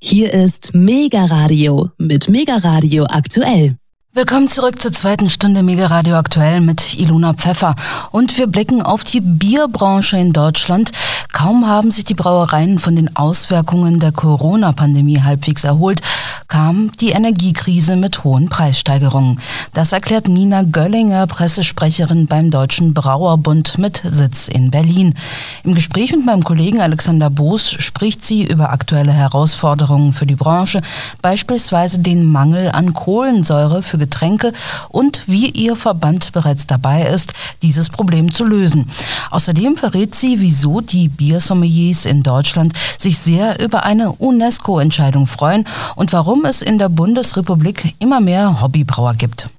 Hier ist Mega Radio mit Mega Radio aktuell. Willkommen zurück zur zweiten Stunde Mega Radio aktuell mit Ilona Pfeffer. Und wir blicken auf die Bierbranche in Deutschland. Kaum haben sich die Brauereien von den Auswirkungen der Corona-Pandemie halbwegs erholt, kam die Energiekrise mit hohen Preissteigerungen. Das erklärt Nina Göllinger, Pressesprecherin beim Deutschen Brauerbund mit Sitz in Berlin. Im Gespräch mit meinem Kollegen Alexander Boos spricht sie über aktuelle Herausforderungen für die Branche, beispielsweise den Mangel an Kohlensäure für Getränke und wie ihr Verband bereits dabei ist, dieses Problem zu lösen. Außerdem verrät sie, wieso die Biersommeliers in Deutschland sich sehr über eine UNESCO-Entscheidung freuen und warum es in der Bundesrepublik immer mehr Hobbybrauer gibt.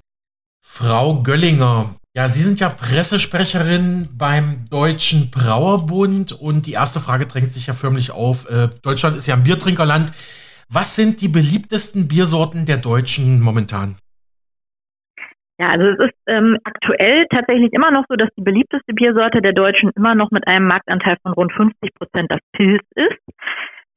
Frau Göllinger, ja, Sie sind ja Pressesprecherin beim Deutschen Brauerbund und die erste Frage drängt sich ja förmlich auf. Äh, Deutschland ist ja ein Biertrinkerland. Was sind die beliebtesten Biersorten der Deutschen momentan? Ja, also es ist ähm, aktuell tatsächlich immer noch so, dass die beliebteste Biersorte der Deutschen immer noch mit einem Marktanteil von rund 50 Prozent das Pilz ist.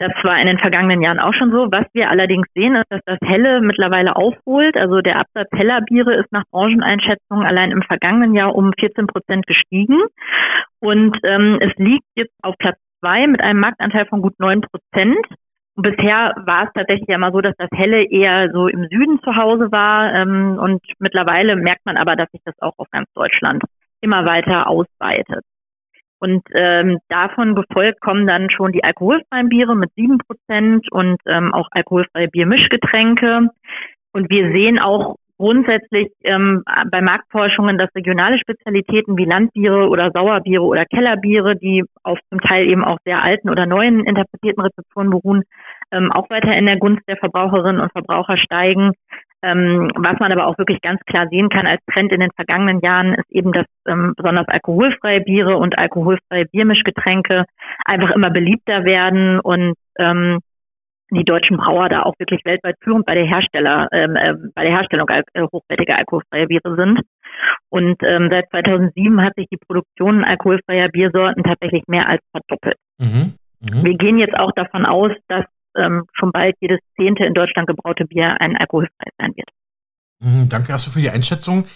Das war in den vergangenen Jahren auch schon so. Was wir allerdings sehen, ist, dass das Helle mittlerweile aufholt. Also der Absatz heller Biere ist nach Brancheneinschätzungen allein im vergangenen Jahr um 14 Prozent gestiegen. Und ähm, es liegt jetzt auf Platz zwei mit einem Marktanteil von gut neun Prozent. Bisher war es tatsächlich immer so, dass das Helle eher so im Süden zu Hause war. Ähm, und mittlerweile merkt man aber, dass sich das auch auf ganz Deutschland immer weiter ausweitet. Und ähm, davon gefolgt kommen dann schon die alkoholfreien Biere mit sieben Prozent und ähm, auch alkoholfreie Biermischgetränke. Und wir sehen auch grundsätzlich ähm, bei Marktforschungen, dass regionale Spezialitäten wie Landbiere oder Sauerbiere oder Kellerbiere, die auf zum Teil eben auch sehr alten oder neuen interpretierten Rezepturen beruhen, ähm, auch weiter in der Gunst der Verbraucherinnen und Verbraucher steigen. Ähm, was man aber auch wirklich ganz klar sehen kann als Trend in den vergangenen Jahren, ist eben, dass ähm, besonders alkoholfreie Biere und alkoholfreie Biermischgetränke einfach immer beliebter werden und ähm, die deutschen Brauer da auch wirklich weltweit führend bei der Hersteller, ähm, äh, bei der Herstellung äh, hochwertiger alkoholfreier Biere sind. Und ähm, seit 2007 hat sich die Produktion alkoholfreier Biersorten tatsächlich mehr als verdoppelt. Mhm. Mhm. Wir gehen jetzt auch davon aus, dass ähm, schon bald jedes zehnte in Deutschland gebraute Bier ein alkoholfreies sein wird. Mhm, danke erstmal für die Einschätzung.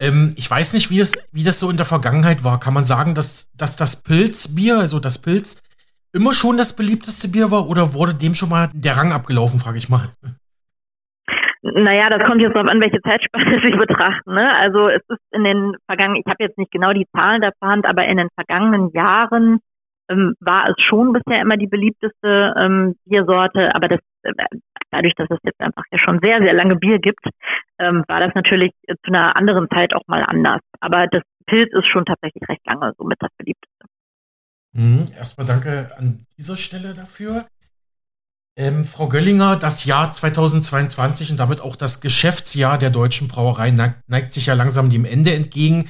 Ähm, ich weiß nicht, wie, es, wie das so in der Vergangenheit war. Kann man sagen, dass, dass das Pilzbier, also das Pilz, immer schon das beliebteste Bier war oder wurde dem schon mal der Rang abgelaufen, frage ich mal? Naja, das kommt jetzt darauf an, welche Zeitspanne Sie betrachten. Ne? Also es ist in den vergangenen, ich habe jetzt nicht genau die Zahlen der Hand, aber in den vergangenen Jahren ähm, war es schon bisher immer die beliebteste ähm, Biersorte, aber das äh, dadurch, dass es jetzt einfach ja schon sehr, sehr lange Bier gibt, ähm, war das natürlich zu einer anderen Zeit auch mal anders. Aber das Pilz ist schon tatsächlich recht lange somit das beliebteste. Mhm, erstmal danke an dieser Stelle dafür. Ähm, Frau Göllinger, das Jahr 2022 und damit auch das Geschäftsjahr der deutschen Brauerei neigt, sich ja langsam dem Ende entgegen.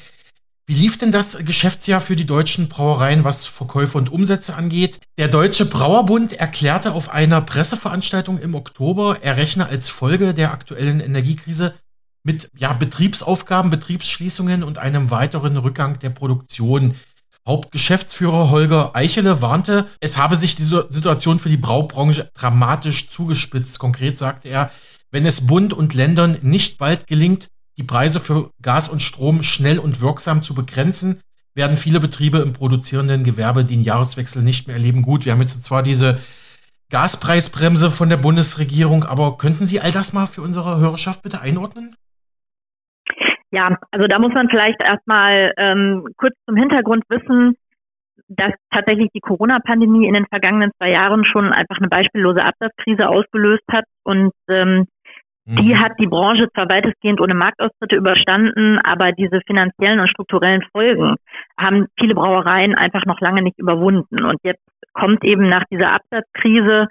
Wie lief denn das Geschäftsjahr für die deutschen Brauereien, was Verkäufe und Umsätze angeht? Der Deutsche Brauerbund erklärte auf einer Presseveranstaltung im Oktober, er rechne als Folge der aktuellen Energiekrise mit ja, Betriebsaufgaben, Betriebsschließungen und einem weiteren Rückgang der Produktion. Hauptgeschäftsführer Holger Eichele warnte, es habe sich die Situation für die Braubranche dramatisch zugespitzt. Konkret sagte er, wenn es Bund und Ländern nicht bald gelingt, die Preise für Gas und Strom schnell und wirksam zu begrenzen, werden viele Betriebe im produzierenden Gewerbe den Jahreswechsel nicht mehr erleben. Gut, wir haben jetzt zwar diese Gaspreisbremse von der Bundesregierung, aber könnten Sie all das mal für unsere Hörerschaft bitte einordnen? Ja, also da muss man vielleicht erstmal ähm, kurz zum Hintergrund wissen, dass tatsächlich die Corona-Pandemie in den vergangenen zwei Jahren schon einfach eine beispiellose Absatzkrise ausgelöst hat und ähm, die mhm. hat die Branche zwar weitestgehend ohne Marktaustritte überstanden, aber diese finanziellen und strukturellen Folgen haben viele Brauereien einfach noch lange nicht überwunden. Und jetzt kommt eben nach dieser Absatzkrise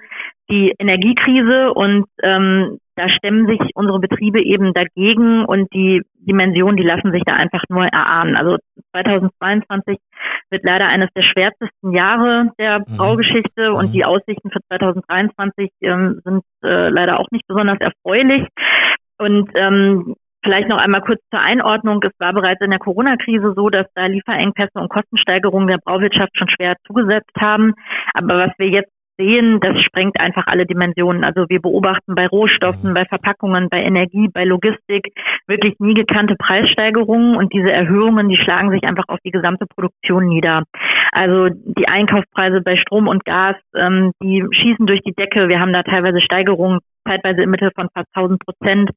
die Energiekrise und ähm, da stemmen sich unsere Betriebe eben dagegen und die Dimensionen, die lassen sich da einfach nur erahnen. Also 2022 wird leider eines der schwärzesten Jahre der mhm. Braugeschichte und mhm. die Aussichten für 2023 ähm, sind äh, leider auch nicht besonders erfreulich. Und ähm, Vielleicht noch einmal kurz zur Einordnung. Es war bereits in der Corona-Krise so, dass da Lieferengpässe und Kostensteigerungen der Brauwirtschaft schon schwer zugesetzt haben. Aber was wir jetzt sehen, das sprengt einfach alle Dimensionen. Also wir beobachten bei Rohstoffen, bei Verpackungen, bei Energie, bei Logistik wirklich nie gekannte Preissteigerungen und diese Erhöhungen, die schlagen sich einfach auf die gesamte Produktion nieder. Also die Einkaufspreise bei Strom und Gas, ähm, die schießen durch die Decke. Wir haben da teilweise Steigerungen, zeitweise im Mittel von fast 1000 Prozent.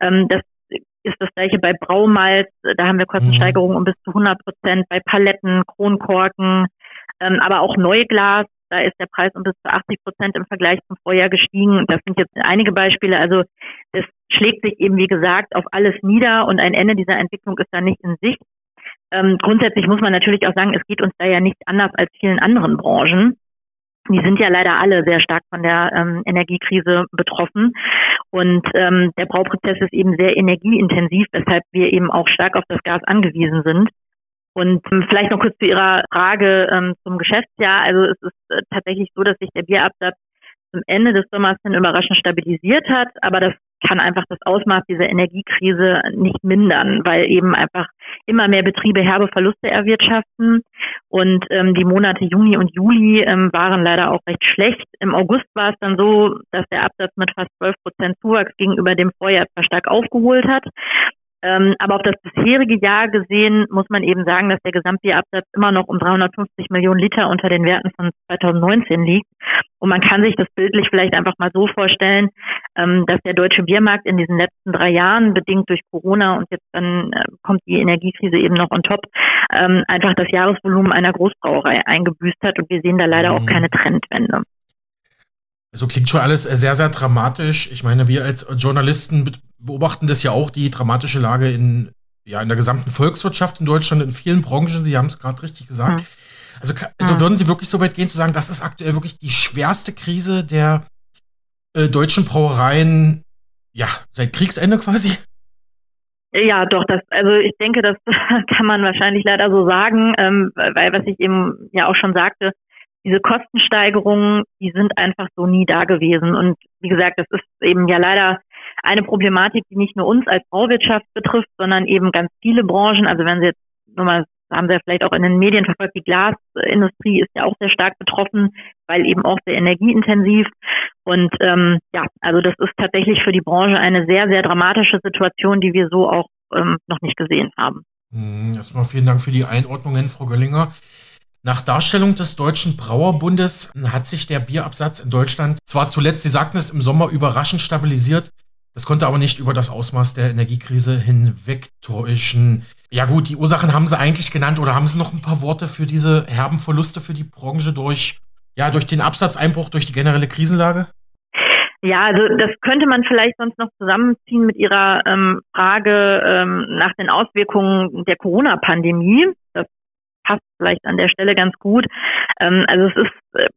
Ähm, das ist das gleiche bei Braumalz. Da haben wir Kostensteigerungen um bis zu 100 Prozent. Bei Paletten, Kronkorken, ähm, aber auch Neuglas. Da ist der Preis um bis zu 80 Prozent im Vergleich zum Vorjahr gestiegen. Das sind jetzt einige Beispiele. Also es schlägt sich eben, wie gesagt, auf alles nieder und ein Ende dieser Entwicklung ist da nicht in Sicht. Ähm, grundsätzlich muss man natürlich auch sagen, es geht uns da ja nicht anders als vielen anderen Branchen. Die sind ja leider alle sehr stark von der ähm, Energiekrise betroffen. Und ähm, der Brauprozess ist eben sehr energieintensiv, weshalb wir eben auch stark auf das Gas angewiesen sind. Und ähm, vielleicht noch kurz zu Ihrer Frage ähm, zum Geschäftsjahr. Also es ist äh, tatsächlich so, dass sich der Bierabsatz zum Ende des Sommers hin überraschend stabilisiert hat, aber das kann einfach das Ausmaß dieser Energiekrise nicht mindern, weil eben einfach immer mehr Betriebe herbe Verluste erwirtschaften. Und ähm, die Monate Juni und Juli ähm, waren leider auch recht schlecht. Im August war es dann so, dass der Absatz mit fast 12 Prozent Zuwachs gegenüber dem Vorjahr zwar stark aufgeholt hat. Ähm, aber auf das bisherige Jahr gesehen muss man eben sagen, dass der Gesamtbierabsatz immer noch um 350 Millionen Liter unter den Werten von 2019 liegt. Und man kann sich das bildlich vielleicht einfach mal so vorstellen, ähm, dass der deutsche Biermarkt in diesen letzten drei Jahren, bedingt durch Corona und jetzt dann äh, kommt die Energiekrise eben noch on top, ähm, einfach das Jahresvolumen einer Großbrauerei eingebüßt hat. Und wir sehen da leider mhm. auch keine Trendwende. Also klingt schon alles sehr, sehr dramatisch. Ich meine, wir als Journalisten beobachten das ja auch, die dramatische Lage in, ja, in der gesamten Volkswirtschaft in Deutschland, in vielen Branchen. Sie haben es gerade richtig gesagt. Mhm. Also, also würden Sie wirklich so weit gehen zu sagen, das ist aktuell wirklich die schwerste Krise der äh, deutschen Brauereien, ja, seit Kriegsende quasi? Ja, doch, das, also ich denke, das kann man wahrscheinlich leider so sagen, ähm, weil was ich eben ja auch schon sagte, diese Kostensteigerungen, die sind einfach so nie da gewesen. Und wie gesagt, das ist eben ja leider eine Problematik, die nicht nur uns als Bauwirtschaft betrifft, sondern eben ganz viele Branchen. Also wenn Sie jetzt nur mal, haben Sie ja vielleicht auch in den Medien verfolgt, die Glasindustrie ist ja auch sehr stark betroffen, weil eben auch sehr energieintensiv. Und ähm, ja, also das ist tatsächlich für die Branche eine sehr, sehr dramatische Situation, die wir so auch ähm, noch nicht gesehen haben. Hm, erstmal vielen Dank für die Einordnungen, Frau Göllinger. Nach Darstellung des Deutschen Brauerbundes hat sich der Bierabsatz in Deutschland zwar zuletzt, Sie sagten es, im Sommer überraschend stabilisiert, das konnte aber nicht über das Ausmaß der Energiekrise hinwegtäuschen. Ja gut, die Ursachen haben Sie eigentlich genannt oder haben Sie noch ein paar Worte für diese herben Verluste für die Branche durch, ja, durch den Absatzeinbruch, durch die generelle Krisenlage? Ja, also das könnte man vielleicht sonst noch zusammenziehen mit Ihrer ähm, Frage ähm, nach den Auswirkungen der Corona-Pandemie. Das passt vielleicht an der Stelle ganz gut. Ähm, also es ist äh,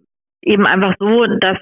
eben einfach so, dass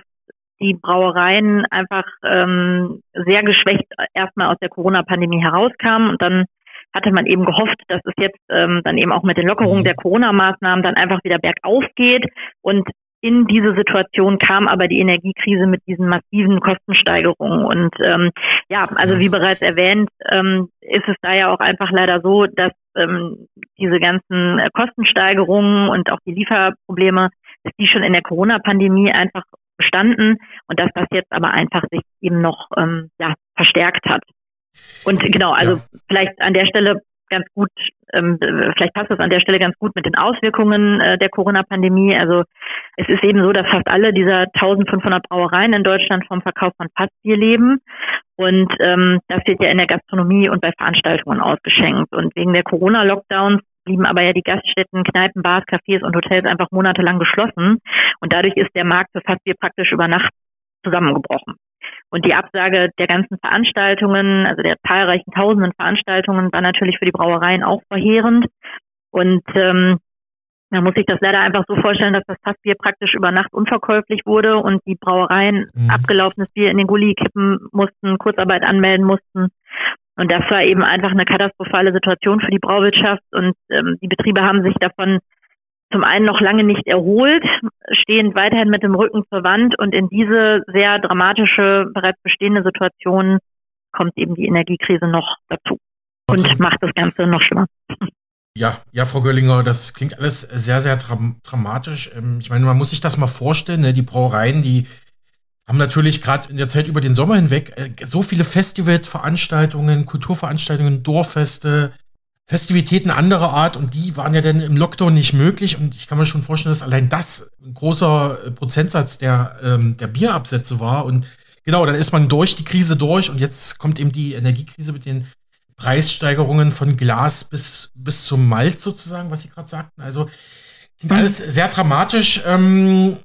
die Brauereien einfach ähm, sehr geschwächt erstmal aus der Corona-Pandemie herauskamen und dann hatte man eben gehofft, dass es jetzt ähm, dann eben auch mit den Lockerungen der Corona-Maßnahmen dann einfach wieder bergauf geht. Und in diese Situation kam aber die Energiekrise mit diesen massiven Kostensteigerungen. Und ähm, ja, also wie bereits erwähnt, ähm, ist es da ja auch einfach leider so, dass ähm, diese ganzen Kostensteigerungen und auch die Lieferprobleme, dass die schon in der Corona-Pandemie einfach bestanden und dass das jetzt aber einfach sich eben noch ähm, ja, verstärkt hat. Und genau, also ja. vielleicht an der Stelle ganz gut, ähm, vielleicht passt das an der Stelle ganz gut mit den Auswirkungen äh, der Corona-Pandemie. Also es ist eben so, dass fast alle dieser 1500 Brauereien in Deutschland vom Verkauf von Fassbier leben. Und ähm, das wird ja in der Gastronomie und bei Veranstaltungen ausgeschenkt. Und wegen der Corona-Lockdowns blieben aber ja die Gaststätten, Kneipen, Bars, Cafés und Hotels einfach monatelang geschlossen. Und dadurch ist der Markt für Fassbier praktisch über Nacht zusammengebrochen. Und die Absage der ganzen Veranstaltungen, also der zahlreichen tausenden Veranstaltungen, war natürlich für die Brauereien auch verheerend. Und ähm, man muss sich das leider einfach so vorstellen, dass das Fassbier praktisch über Nacht unverkäuflich wurde und die Brauereien mhm. abgelaufenes Bier in den Gully kippen mussten, Kurzarbeit anmelden mussten. Und das war eben einfach eine katastrophale Situation für die Brauwirtschaft und ähm, die Betriebe haben sich davon zum einen noch lange nicht erholt, stehen weiterhin mit dem Rücken zur Wand und in diese sehr dramatische, bereits bestehende Situation kommt eben die Energiekrise noch dazu und macht das Ganze noch schlimmer. Ja, ja, Frau Göllinger, das klingt alles sehr, sehr dram dramatisch. Ähm, ich meine, man muss sich das mal vorstellen, ne? die Brauereien, die haben natürlich gerade in der Zeit über den Sommer hinweg äh, so viele Festivals, Veranstaltungen, Kulturveranstaltungen, Dorffeste, Festivitäten anderer Art und die waren ja dann im Lockdown nicht möglich und ich kann mir schon vorstellen, dass allein das ein großer äh, Prozentsatz der, ähm, der Bierabsätze war und genau, dann ist man durch die Krise durch und jetzt kommt eben die Energiekrise mit den Preissteigerungen von Glas bis, bis zum Malt sozusagen, was Sie gerade sagten. Also klingt mhm. alles sehr dramatisch. Ähm,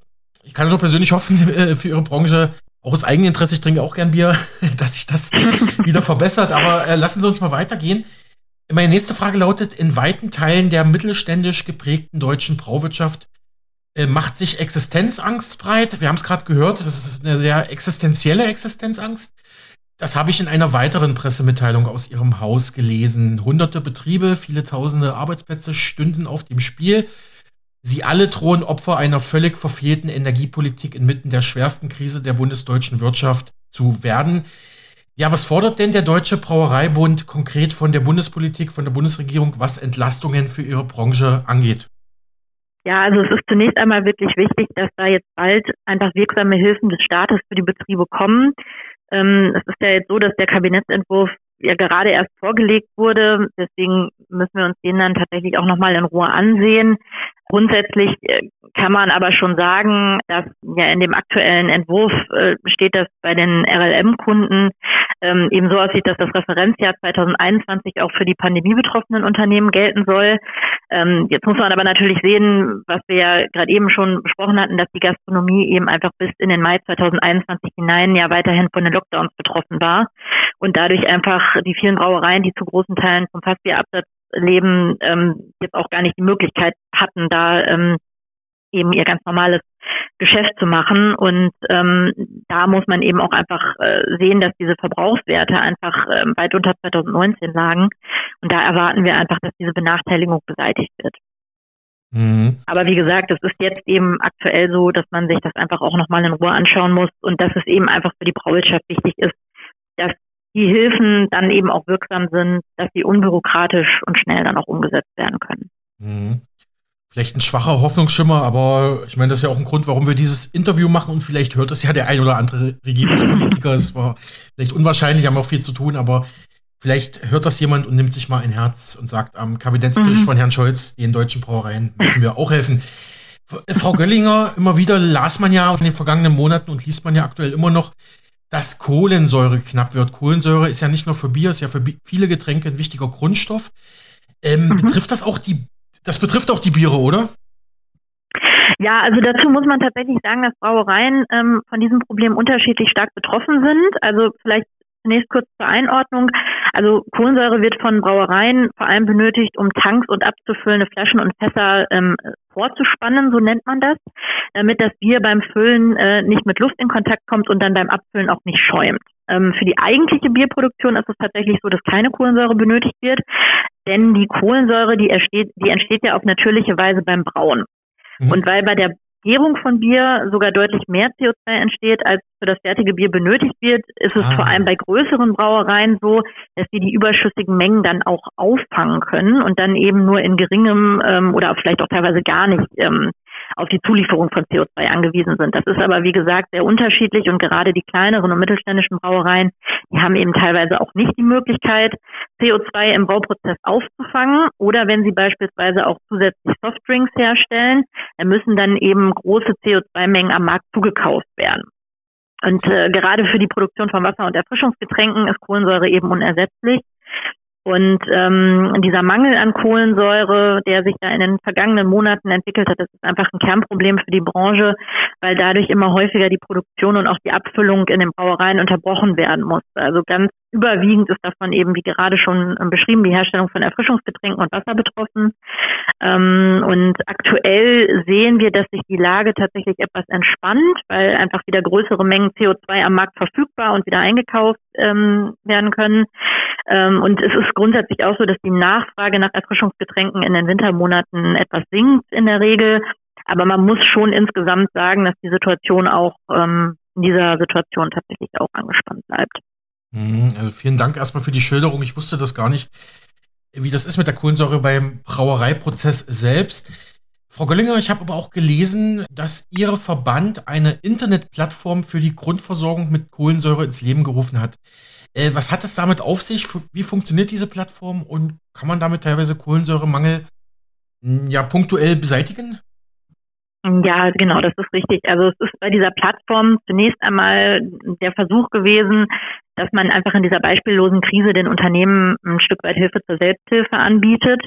ich kann nur persönlich hoffen äh, für Ihre Branche, auch aus eigenem Interesse, ich trinke auch gern Bier, dass sich das wieder verbessert. Aber äh, lassen Sie uns mal weitergehen. Meine nächste Frage lautet: In weiten Teilen der mittelständisch geprägten deutschen Brauwirtschaft äh, macht sich Existenzangst breit. Wir haben es gerade gehört, das ist eine sehr existenzielle Existenzangst. Das habe ich in einer weiteren Pressemitteilung aus Ihrem Haus gelesen. Hunderte Betriebe, viele tausende Arbeitsplätze stünden auf dem Spiel. Sie alle drohen Opfer einer völlig verfehlten Energiepolitik inmitten der schwersten Krise der bundesdeutschen Wirtschaft zu werden. Ja, was fordert denn der Deutsche Brauereibund konkret von der Bundespolitik, von der Bundesregierung, was Entlastungen für Ihre Branche angeht? Ja, also es ist zunächst einmal wirklich wichtig, dass da jetzt bald einfach wirksame Hilfen des Staates für die Betriebe kommen. Ähm, es ist ja jetzt so, dass der Kabinettsentwurf ja gerade erst vorgelegt wurde. Deswegen müssen wir uns den dann tatsächlich auch nochmal in Ruhe ansehen. Grundsätzlich äh, kann man aber schon sagen, dass ja in dem aktuellen Entwurf äh, steht, dass bei den RLM-Kunden ähm, eben so aussieht, dass das Referenzjahr 2021 auch für die pandemiebetroffenen Unternehmen gelten soll. Ähm, jetzt muss man aber natürlich sehen, was wir ja gerade eben schon besprochen hatten, dass die Gastronomie eben einfach bis in den Mai 2021 hinein ja weiterhin von den Lockdowns betroffen war und dadurch einfach die vielen Brauereien, die zu großen Teilen vom Fassbierabsatz leben, ähm, jetzt auch gar nicht die Möglichkeit hatten, da ähm, eben ihr ganz normales Geschäft zu machen. Und ähm, da muss man eben auch einfach äh, sehen, dass diese Verbrauchswerte einfach äh, weit unter 2019 lagen. Und da erwarten wir einfach, dass diese Benachteiligung beseitigt wird. Mhm. Aber wie gesagt, es ist jetzt eben aktuell so, dass man sich das einfach auch nochmal in Ruhe anschauen muss und dass es eben einfach für die Brauwirtschaft wichtig ist, dass die Hilfen dann eben auch wirksam sind, dass sie unbürokratisch und schnell dann auch umgesetzt werden können. Mhm. Vielleicht ein schwacher Hoffnungsschimmer, aber ich meine, das ist ja auch ein Grund, warum wir dieses Interview machen und vielleicht hört es ja der ein oder andere Regierungspolitiker. es war vielleicht unwahrscheinlich, haben auch viel zu tun, aber vielleicht hört das jemand und nimmt sich mal ein Herz und sagt am Kabinettstisch mhm. von Herrn Scholz, den deutschen Brauereien müssen wir auch helfen. Frau Göllinger, immer wieder las man ja in den vergangenen Monaten und liest man ja aktuell immer noch, dass Kohlensäure knapp wird. Kohlensäure ist ja nicht nur für Bier, ist ja für viele Getränke ein wichtiger Grundstoff. Ähm, mhm. Betrifft das auch die, das betrifft auch die Biere, oder? Ja, also dazu muss man tatsächlich sagen, dass Brauereien ähm, von diesem Problem unterschiedlich stark betroffen sind. Also vielleicht Zunächst kurz zur Einordnung. Also Kohlensäure wird von Brauereien vor allem benötigt, um Tanks und abzufüllende Flaschen und Fässer ähm, vorzuspannen, so nennt man das, damit das Bier beim Füllen äh, nicht mit Luft in Kontakt kommt und dann beim Abfüllen auch nicht schäumt. Ähm, für die eigentliche Bierproduktion ist es tatsächlich so, dass keine Kohlensäure benötigt wird, denn die Kohlensäure, die entsteht, die entsteht ja auf natürliche Weise beim Brauen. Mhm. Und weil bei der Gärung von Bier sogar deutlich mehr CO2 entsteht, als für das fertige Bier benötigt wird, ist es ah. vor allem bei größeren Brauereien so, dass sie die überschüssigen Mengen dann auch auffangen können und dann eben nur in geringem ähm, oder vielleicht auch teilweise gar nicht ähm, auf die Zulieferung von CO2 angewiesen sind. Das ist aber, wie gesagt, sehr unterschiedlich und gerade die kleineren und mittelständischen Brauereien, die haben eben teilweise auch nicht die Möglichkeit, CO2 im Bauprozess aufzufangen oder wenn sie beispielsweise auch zusätzlich Softdrinks herstellen, dann müssen dann eben große CO2-Mengen am Markt zugekauft werden. Und äh, gerade für die Produktion von Wasser- und Erfrischungsgetränken ist Kohlensäure eben unersetzlich. Und ähm, dieser Mangel an Kohlensäure, der sich da in den vergangenen Monaten entwickelt hat, das ist einfach ein Kernproblem für die Branche, weil dadurch immer häufiger die Produktion und auch die Abfüllung in den Brauereien unterbrochen werden muss. Also ganz Überwiegend ist davon eben, wie gerade schon ähm, beschrieben, die Herstellung von Erfrischungsgetränken und Wasser betroffen. Ähm, und aktuell sehen wir, dass sich die Lage tatsächlich etwas entspannt, weil einfach wieder größere Mengen CO2 am Markt verfügbar und wieder eingekauft ähm, werden können. und es ist grundsätzlich auch so, dass die Nachfrage nach Erfrischungsgetränken in den Wintermonaten etwas sinkt in der Regel. Aber man muss schon insgesamt sagen, dass die Situation auch in dieser Situation tatsächlich auch angespannt bleibt. Mhm, also vielen Dank erstmal für die Schilderung. Ich wusste das gar nicht, wie das ist mit der Kohlensäure beim Brauereiprozess selbst. Frau Göllinger, ich habe aber auch gelesen, dass Ihr Verband eine Internetplattform für die Grundversorgung mit Kohlensäure ins Leben gerufen hat. Äh, was hat es damit auf sich? Wie funktioniert diese Plattform und kann man damit teilweise Kohlensäuremangel hm, ja punktuell beseitigen? Ja, genau, das ist richtig. Also es ist bei dieser Plattform zunächst einmal der Versuch gewesen, dass man einfach in dieser beispiellosen Krise den Unternehmen ein Stück weit Hilfe zur Selbsthilfe anbietet.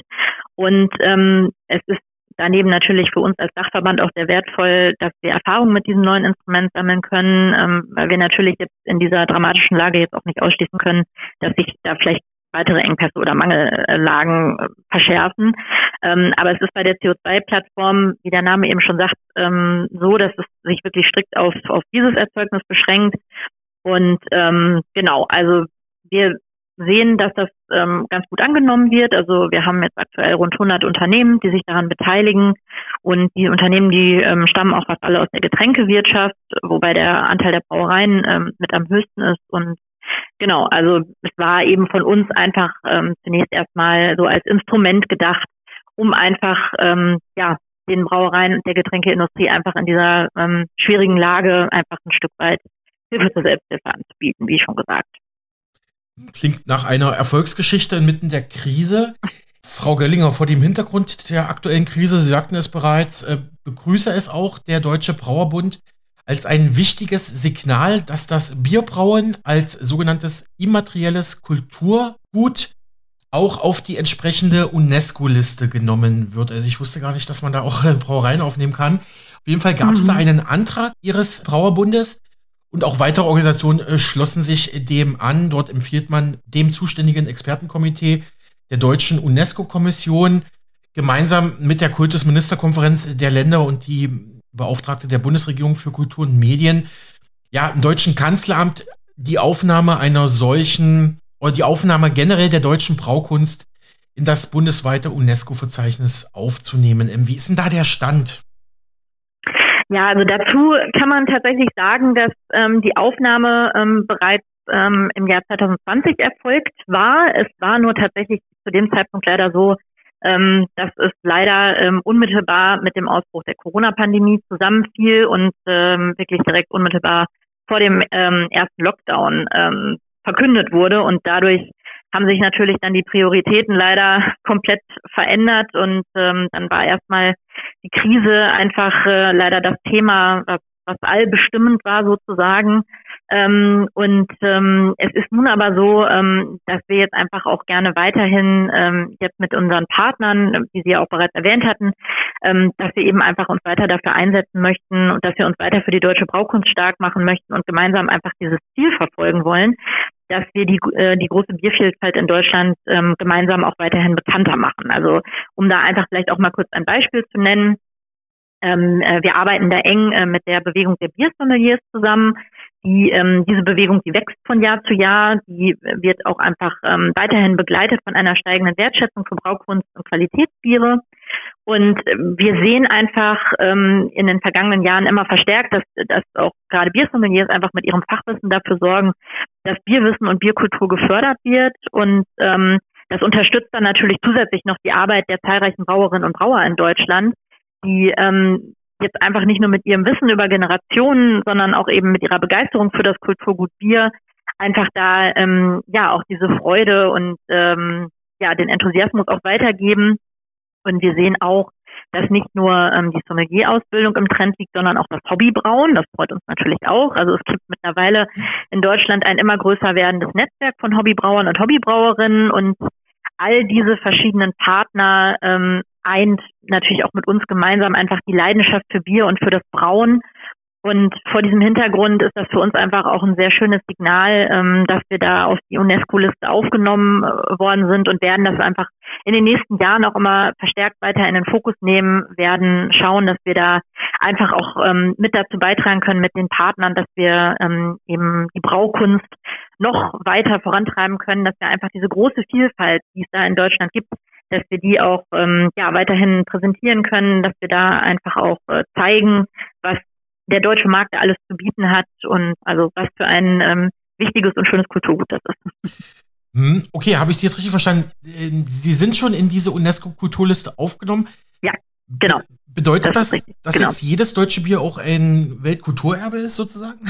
Und ähm, es ist daneben natürlich für uns als Dachverband auch sehr wertvoll, dass wir Erfahrungen mit diesem neuen Instrument sammeln können, ähm, weil wir natürlich jetzt in dieser dramatischen Lage jetzt auch nicht ausschließen können, dass sich da vielleicht weitere Engpässe oder Mangellagen äh, verschärfen. Ähm, aber es ist bei der CO2-Plattform, wie der Name eben schon sagt, ähm, so, dass es sich wirklich strikt auf, auf dieses Erzeugnis beschränkt. Und ähm, genau, also wir sehen, dass das ähm, ganz gut angenommen wird. Also wir haben jetzt aktuell rund 100 Unternehmen, die sich daran beteiligen. Und die Unternehmen, die stammen auch fast alle aus der Getränkewirtschaft, wobei der Anteil der Brauereien mit am höchsten ist. Und genau, also es war eben von uns einfach ähm, zunächst erstmal so als Instrument gedacht, um einfach ähm, ja den Brauereien und der Getränkeindustrie einfach in dieser ähm, schwierigen Lage einfach ein Stück weit Hilfe zur Selbsthilfe anzubieten, wie schon gesagt. Klingt nach einer Erfolgsgeschichte inmitten der Krise. Frau Göllinger, vor dem Hintergrund der aktuellen Krise, Sie sagten es bereits, äh, begrüße es auch der Deutsche Brauerbund als ein wichtiges Signal, dass das Bierbrauen als sogenanntes immaterielles Kulturgut auch auf die entsprechende UNESCO-Liste genommen wird. Also ich wusste gar nicht, dass man da auch Brauereien aufnehmen kann. Auf jeden Fall gab es mhm. da einen Antrag Ihres Brauerbundes, und auch weitere Organisationen äh, schlossen sich dem an. Dort empfiehlt man dem zuständigen Expertenkomitee der deutschen UNESCO-Kommission gemeinsam mit der Kultusministerkonferenz der Länder und die Beauftragte der Bundesregierung für Kultur und Medien, ja, im deutschen Kanzleramt die Aufnahme einer solchen oder die Aufnahme generell der deutschen Braukunst in das bundesweite UNESCO-Verzeichnis aufzunehmen. Ähm, wie ist denn da der Stand? Ja, also dazu kann man tatsächlich sagen, dass ähm, die Aufnahme ähm, bereits ähm, im Jahr 2020 erfolgt war. Es war nur tatsächlich zu dem Zeitpunkt leider so, ähm, dass es leider ähm, unmittelbar mit dem Ausbruch der Corona-Pandemie zusammenfiel und ähm, wirklich direkt unmittelbar vor dem ähm, ersten Lockdown ähm, verkündet wurde und dadurch haben sich natürlich dann die Prioritäten leider komplett verändert und ähm, dann war erstmal die Krise einfach äh, leider das Thema, was, was allbestimmend war sozusagen. Ähm, und ähm, es ist nun aber so, ähm, dass wir jetzt einfach auch gerne weiterhin ähm, jetzt mit unseren Partnern, wie Sie ja auch bereits erwähnt hatten, ähm, dass wir eben einfach uns weiter dafür einsetzen möchten und dass wir uns weiter für die deutsche Braukunst stark machen möchten und gemeinsam einfach dieses Ziel verfolgen wollen, dass wir die, äh, die große Biervielfalt in Deutschland ähm, gemeinsam auch weiterhin bekannter machen. Also um da einfach vielleicht auch mal kurz ein Beispiel zu nennen. Ähm, äh, wir arbeiten da eng äh, mit der Bewegung der Biersommeliers zusammen. Die, ähm, diese Bewegung, die wächst von Jahr zu Jahr, die wird auch einfach ähm, weiterhin begleitet von einer steigenden Wertschätzung für Braukunst und Qualitätsbiere. Und wir sehen einfach ähm, in den vergangenen Jahren immer verstärkt, dass, dass auch gerade Biersommeliers einfach mit ihrem Fachwissen dafür sorgen, dass Bierwissen und Bierkultur gefördert wird. Und ähm, das unterstützt dann natürlich zusätzlich noch die Arbeit der zahlreichen Brauerinnen und Brauer in Deutschland, die ähm, jetzt einfach nicht nur mit ihrem Wissen über Generationen, sondern auch eben mit ihrer Begeisterung für das Kulturgut Bier einfach da ähm, ja auch diese Freude und ähm, ja den Enthusiasmus auch weitergeben und wir sehen auch, dass nicht nur ähm, die Sommelier-Ausbildung im Trend liegt, sondern auch das Hobbybrauen. Das freut uns natürlich auch. Also es gibt mittlerweile in Deutschland ein immer größer werdendes Netzwerk von Hobbybrauern und Hobbybrauerinnen und all diese verschiedenen Partner ähm, eint natürlich auch mit uns gemeinsam einfach die Leidenschaft für Bier und für das Brauen. Und vor diesem Hintergrund ist das für uns einfach auch ein sehr schönes Signal, ähm, dass wir da auf die UNESCO-Liste aufgenommen äh, worden sind und werden das einfach in den nächsten Jahren auch immer verstärkt weiter in den Fokus nehmen, werden schauen, dass wir da einfach auch ähm, mit dazu beitragen können mit den Partnern, dass wir ähm, eben die Braukunst noch weiter vorantreiben können, dass wir einfach diese große Vielfalt, die es da in Deutschland gibt, dass wir die auch ähm, ja weiterhin präsentieren können, dass wir da einfach auch äh, zeigen, was der deutsche Markt alles zu bieten hat und also was für ein ähm, wichtiges und schönes Kulturgut das ist. Hm, okay, habe ich Sie jetzt richtig verstanden? Sie sind schon in diese UNESCO-Kulturliste aufgenommen. Ja, genau. Bedeutet das, das dass genau. jetzt jedes deutsche Bier auch ein Weltkulturerbe ist, sozusagen?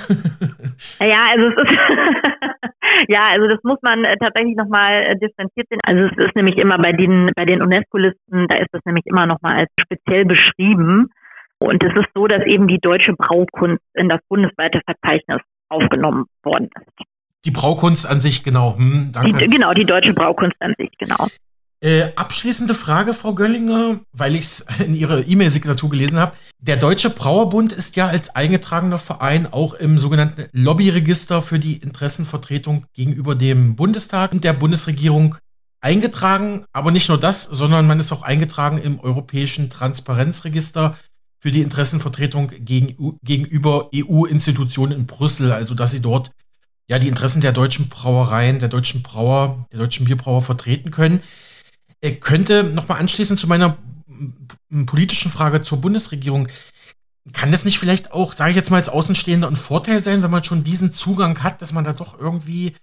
Ja, also es ist ja, also das muss man äh, tatsächlich nochmal äh, differenziert sehen. Also es ist nämlich immer bei den bei den UNESCO-Listen, da ist das nämlich immer nochmal als speziell beschrieben. Und es ist so, dass eben die deutsche Braukunst in das bundesweite Verzeichnis aufgenommen worden ist. Die Braukunst an sich, genau. Hm, danke. Die, genau, die deutsche Braukunst an sich, genau. Äh, abschließende Frage, Frau Göllinger, weil ich es in Ihrer E-Mail-Signatur gelesen habe. Der Deutsche Brauerbund ist ja als eingetragener Verein auch im sogenannten Lobbyregister für die Interessenvertretung gegenüber dem Bundestag und der Bundesregierung eingetragen. Aber nicht nur das, sondern man ist auch eingetragen im Europäischen Transparenzregister für die Interessenvertretung gegen, gegenüber EU-Institutionen in Brüssel. Also, dass sie dort ja die Interessen der deutschen Brauereien, der deutschen Brauer, der deutschen Bierbrauer vertreten können. Er könnte nochmal anschließend zu meiner politischen Frage zur Bundesregierung. Kann das nicht vielleicht auch, sage ich jetzt mal als Außenstehender, ein Vorteil sein, wenn man schon diesen Zugang hat, dass man da doch irgendwie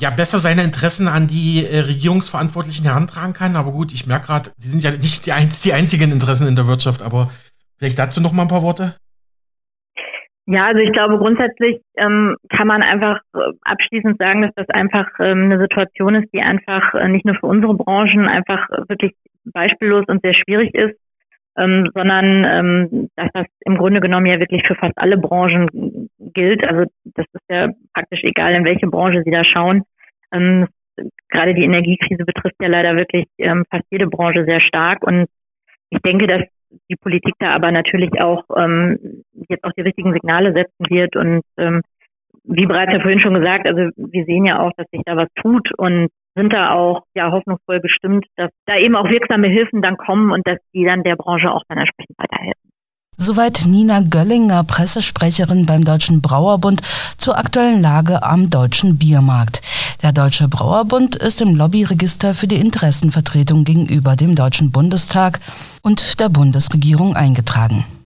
ja besser seine Interessen an die äh, Regierungsverantwortlichen herantragen kann? Aber gut, ich merke gerade, sie sind ja nicht die, einz die einzigen Interessen in der Wirtschaft, aber vielleicht dazu noch mal ein paar Worte. Ja, also ich glaube grundsätzlich ähm, kann man einfach äh, abschließend sagen, dass das einfach ähm, eine Situation ist, die einfach äh, nicht nur für unsere Branchen einfach wirklich beispiellos und sehr schwierig ist, ähm, sondern ähm, dass das im Grunde genommen ja wirklich für fast alle Branchen gilt. Also das ist ja praktisch egal, in welche Branche Sie da schauen. Ähm, gerade die Energiekrise betrifft ja leider wirklich ähm, fast jede Branche sehr stark und ich denke, dass die Politik da aber natürlich auch ähm, jetzt auch die richtigen Signale setzen wird. Und ähm, wie bereits ja vorhin schon gesagt, also wir sehen ja auch, dass sich da was tut und sind da auch ja hoffnungsvoll gestimmt, dass da eben auch wirksame Hilfen dann kommen und dass die dann der Branche auch dann entsprechend weiterhelfen. Soweit Nina Göllinger, Pressesprecherin beim Deutschen Brauerbund zur aktuellen Lage am deutschen Biermarkt. Der Deutsche Brauerbund ist im Lobbyregister für die Interessenvertretung gegenüber dem Deutschen Bundestag und der Bundesregierung eingetragen.